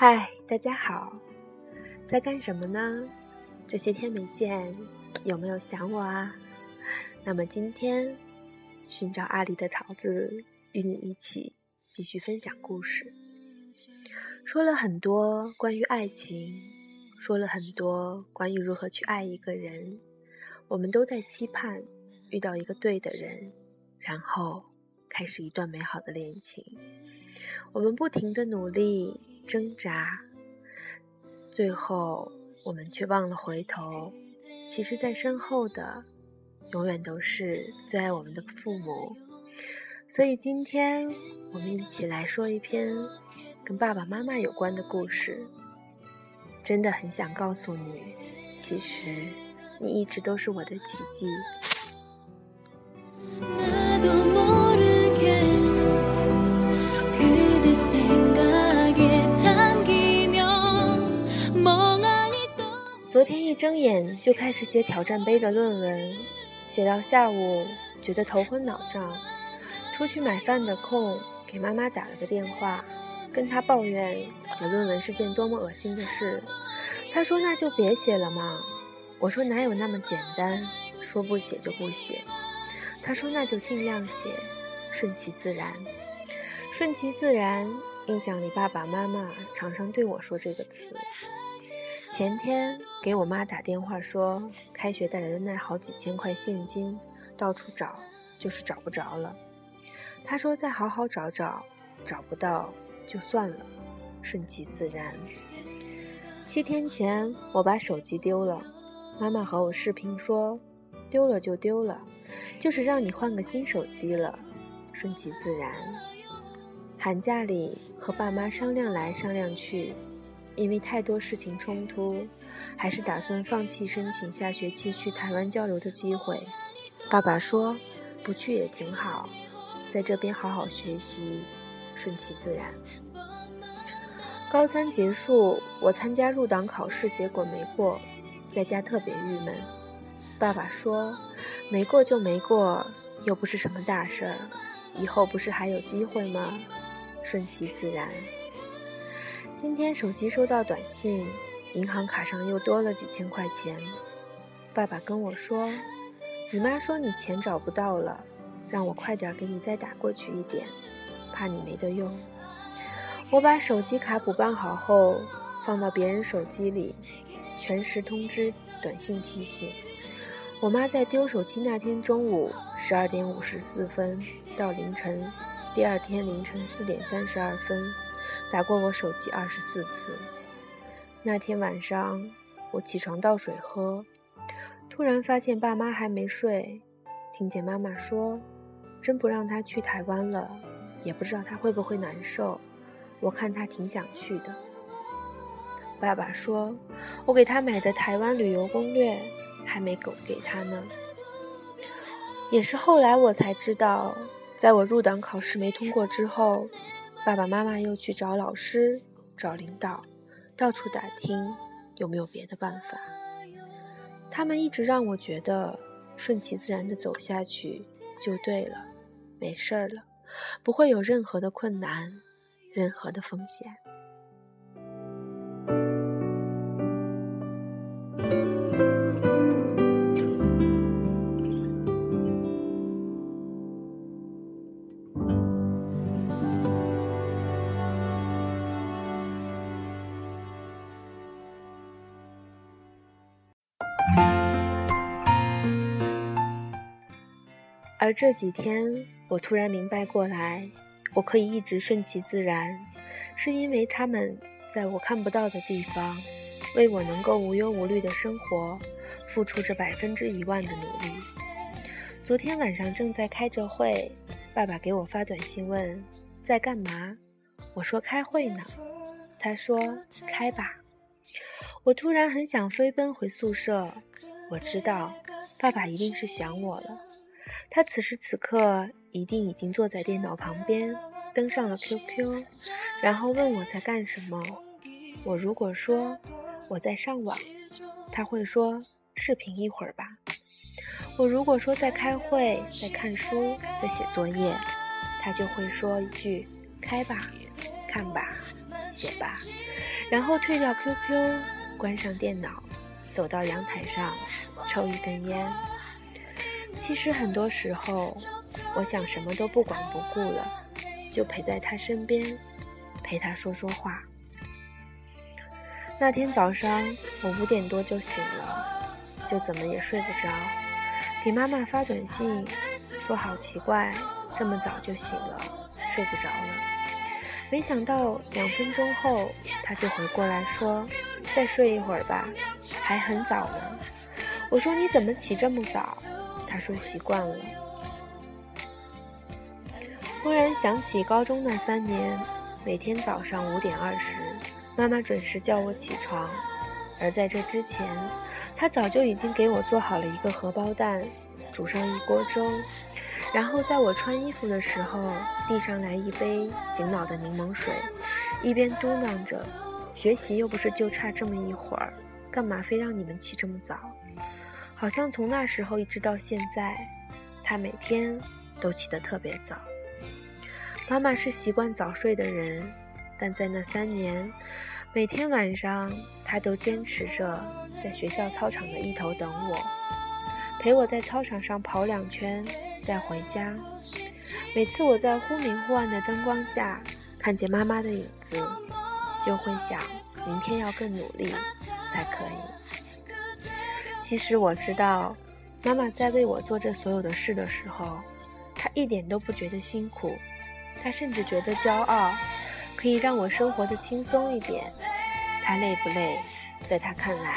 嗨，大家好，在干什么呢？这些天没见，有没有想我啊？那么今天，寻找阿里的桃子与你一起继续分享故事。说了很多关于爱情，说了很多关于如何去爱一个人，我们都在期盼遇到一个对的人，然后开始一段美好的恋情。我们不停的努力。挣扎，最后我们却忘了回头。其实，在身后的永远都是最爱我们的父母。所以，今天我们一起来说一篇跟爸爸妈妈有关的故事。真的很想告诉你，其实你一直都是我的奇迹。昨天一睁眼就开始写挑战杯的论文，写到下午觉得头昏脑胀，出去买饭的空给妈妈打了个电话，跟她抱怨写论文是件多么恶心的事。她说那就别写了嘛。我说哪有那么简单，说不写就不写。她说那就尽量写，顺其自然。顺其自然，印象里爸爸妈妈常常对我说这个词。前天给我妈打电话说，开学带来的那好几千块现金，到处找就是找不着了。她说再好好找找，找不到就算了，顺其自然。七天前我把手机丢了，妈妈和我视频说，丢了就丢了，就是让你换个新手机了，顺其自然。寒假里和爸妈商量来商量去。因为太多事情冲突，还是打算放弃申请下学期去台湾交流的机会。爸爸说：“不去也挺好，在这边好好学习，顺其自然。”高三结束，我参加入党考试，结果没过，在家特别郁闷。爸爸说：“没过就没过，又不是什么大事儿，以后不是还有机会吗？顺其自然。”今天手机收到短信，银行卡上又多了几千块钱。爸爸跟我说：“你妈说你钱找不到了，让我快点给你再打过去一点，怕你没得用。”我把手机卡补办好后，放到别人手机里，全时通知短信提醒。我妈在丢手机那天中午十二点五十四分到凌晨第二天凌晨四点三十二分。打过我手机二十四次。那天晚上，我起床倒水喝，突然发现爸妈还没睡。听见妈妈说：“真不让他去台湾了，也不知道他会不会难受。我看他挺想去的。”爸爸说：“我给他买的台湾旅游攻略还没给给他呢。”也是后来我才知道，在我入党考试没通过之后。爸爸妈妈又去找老师、找领导，到处打听有没有别的办法。他们一直让我觉得顺其自然的走下去就对了，没事儿了，不会有任何的困难，任何的风险。而这几天，我突然明白过来，我可以一直顺其自然，是因为他们在我看不到的地方，为我能够无忧无虑的生活，付出着百分之一万的努力。昨天晚上正在开着会，爸爸给我发短信问在干嘛，我说开会呢，他说开吧。我突然很想飞奔回宿舍，我知道爸爸一定是想我了。他此时此刻一定已经坐在电脑旁边，登上了 QQ，然后问我在干什么。我如果说我在上网，他会说视频一会儿吧。我如果说在开会、在看书、在写作业，他就会说一句开吧、看吧、写吧，然后退掉 QQ，关上电脑，走到阳台上抽一根烟。其实很多时候，我想什么都不管不顾了，就陪在他身边，陪他说说话。那天早上我五点多就醒了，就怎么也睡不着，给妈妈发短信说好奇怪，这么早就醒了，睡不着了。没想到两分钟后，他就回过来说：“再睡一会儿吧，还很早呢。”我说：“你怎么起这么早？”他说：“习惯了。”忽然想起高中那三年，每天早上五点二十，妈妈准时叫我起床，而在这之前，她早就已经给我做好了一个荷包蛋，煮上一锅粥，然后在我穿衣服的时候递上来一杯醒脑的柠檬水，一边嘟囔着：“学习又不是就差这么一会儿，干嘛非让你们起这么早？”好像从那时候一直到现在，他每天都起得特别早。妈妈是习惯早睡的人，但在那三年，每天晚上她都坚持着在学校操场的一头等我，陪我在操场上跑两圈再回家。每次我在忽明忽暗的灯光下看见妈妈的影子，就会想明天要更努力才可以。其实我知道，妈妈在为我做这所有的事的时候，她一点都不觉得辛苦，她甚至觉得骄傲，可以让我生活的轻松一点。她累不累，在她看来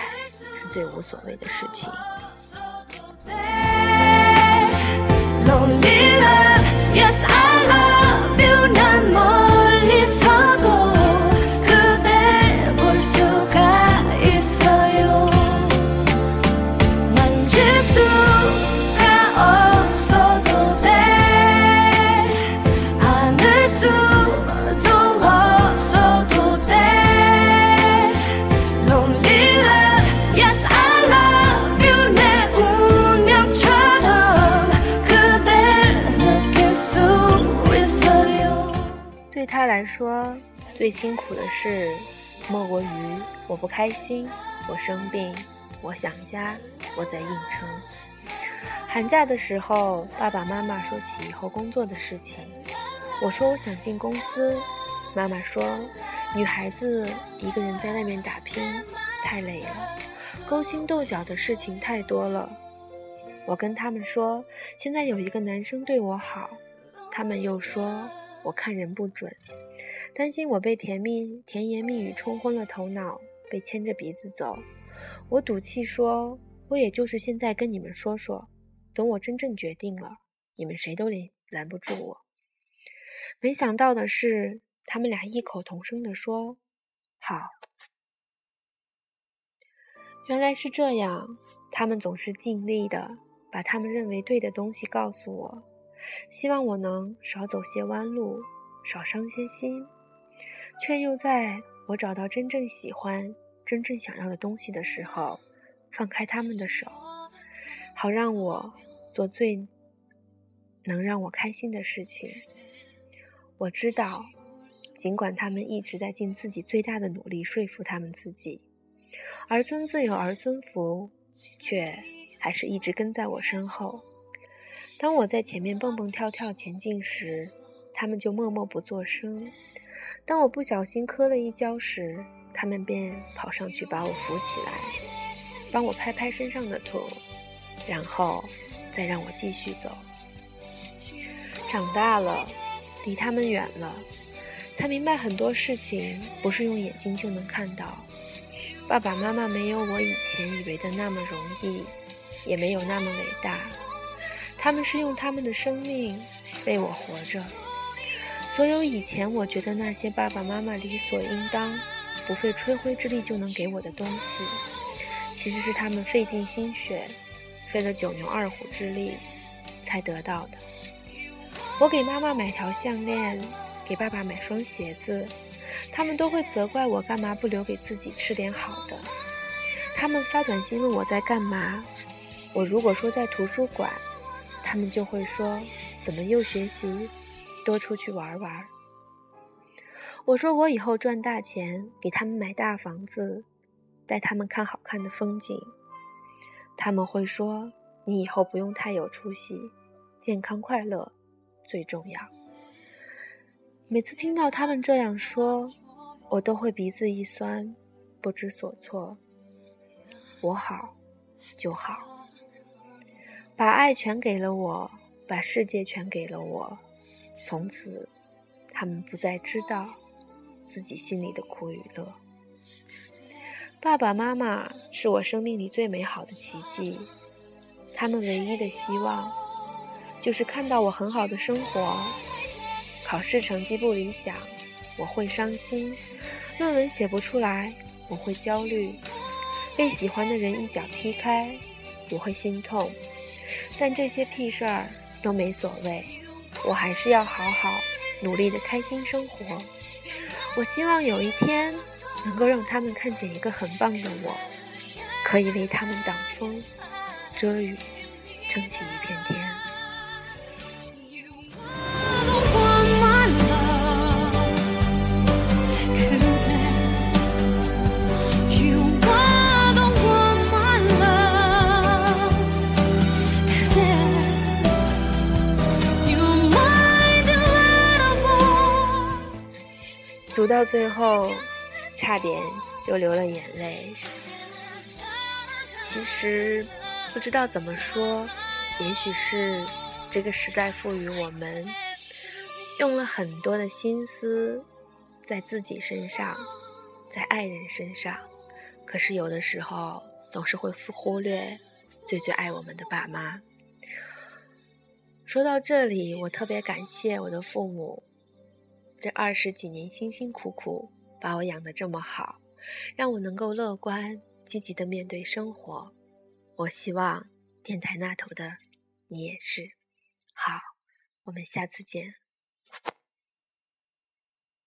是最无所谓的事情。他来说，最辛苦的事莫过于我不开心，我生病，我想家，我在应酬。寒假的时候，爸爸妈妈说起以后工作的事情，我说我想进公司，妈妈说女孩子一个人在外面打拼太累了，勾心斗角的事情太多了。我跟他们说，现在有一个男生对我好，他们又说。我看人不准，担心我被甜蜜甜言蜜语冲昏了头脑，被牵着鼻子走。我赌气说，我也就是现在跟你们说说，等我真正决定了，你们谁都拦拦不住我。没想到的是，他们俩异口同声地说：“好。”原来是这样，他们总是尽力的把他们认为对的东西告诉我。希望我能少走些弯路，少伤些心，却又在我找到真正喜欢、真正想要的东西的时候，放开他们的手，好让我做最能让我开心的事情。我知道，尽管他们一直在尽自己最大的努力说服他们自己，儿孙自有儿孙福，却还是一直跟在我身后。当我在前面蹦蹦跳跳前进时，他们就默默不作声；当我不小心磕了一跤时，他们便跑上去把我扶起来，帮我拍拍身上的土，然后再让我继续走。长大了，离他们远了，才明白很多事情不是用眼睛就能看到。爸爸妈妈没有我以前以为的那么容易，也没有那么伟大。他们是用他们的生命为我活着。所有以前我觉得那些爸爸妈妈理所应当、不费吹灰之力就能给我的东西，其实是他们费尽心血、费了九牛二虎之力才得到的。我给妈妈买条项链，给爸爸买双鞋子，他们都会责怪我干嘛不留给自己吃点好的。他们发短信问我在干嘛，我如果说在图书馆。他们就会说：“怎么又学习？多出去玩玩。”我说我以后赚大钱，给他们买大房子，带他们看好看的风景。他们会说：“你以后不用太有出息，健康快乐最重要。”每次听到他们这样说，我都会鼻子一酸，不知所措。我好就好，把爱全给了我，把世界全给了我，从此他们不再知道自己心里的苦与乐。爸爸妈妈是我生命里最美好的奇迹，他们唯一的希望就是看到我很好的生活。考试成绩不理想，我会伤心；论文写不出来，我会焦虑；被喜欢的人一脚踢开，我会心痛。但这些屁事儿都没所谓，我还是要好好努力的开心生活。我希望有一天能够让他们看见一个很棒的我，可以为他们挡风遮雨，撑起一片天。读到最后，差点就流了眼泪。其实不知道怎么说，也许是这个时代赋予我们用了很多的心思在自己身上，在爱人身上，可是有的时候总是会忽略最最爱我们的爸妈。说到这里，我特别感谢我的父母。这二十几年辛辛苦苦把我养得这么好，让我能够乐观积极的面对生活。我希望电台那头的你也是。好，我们下次见。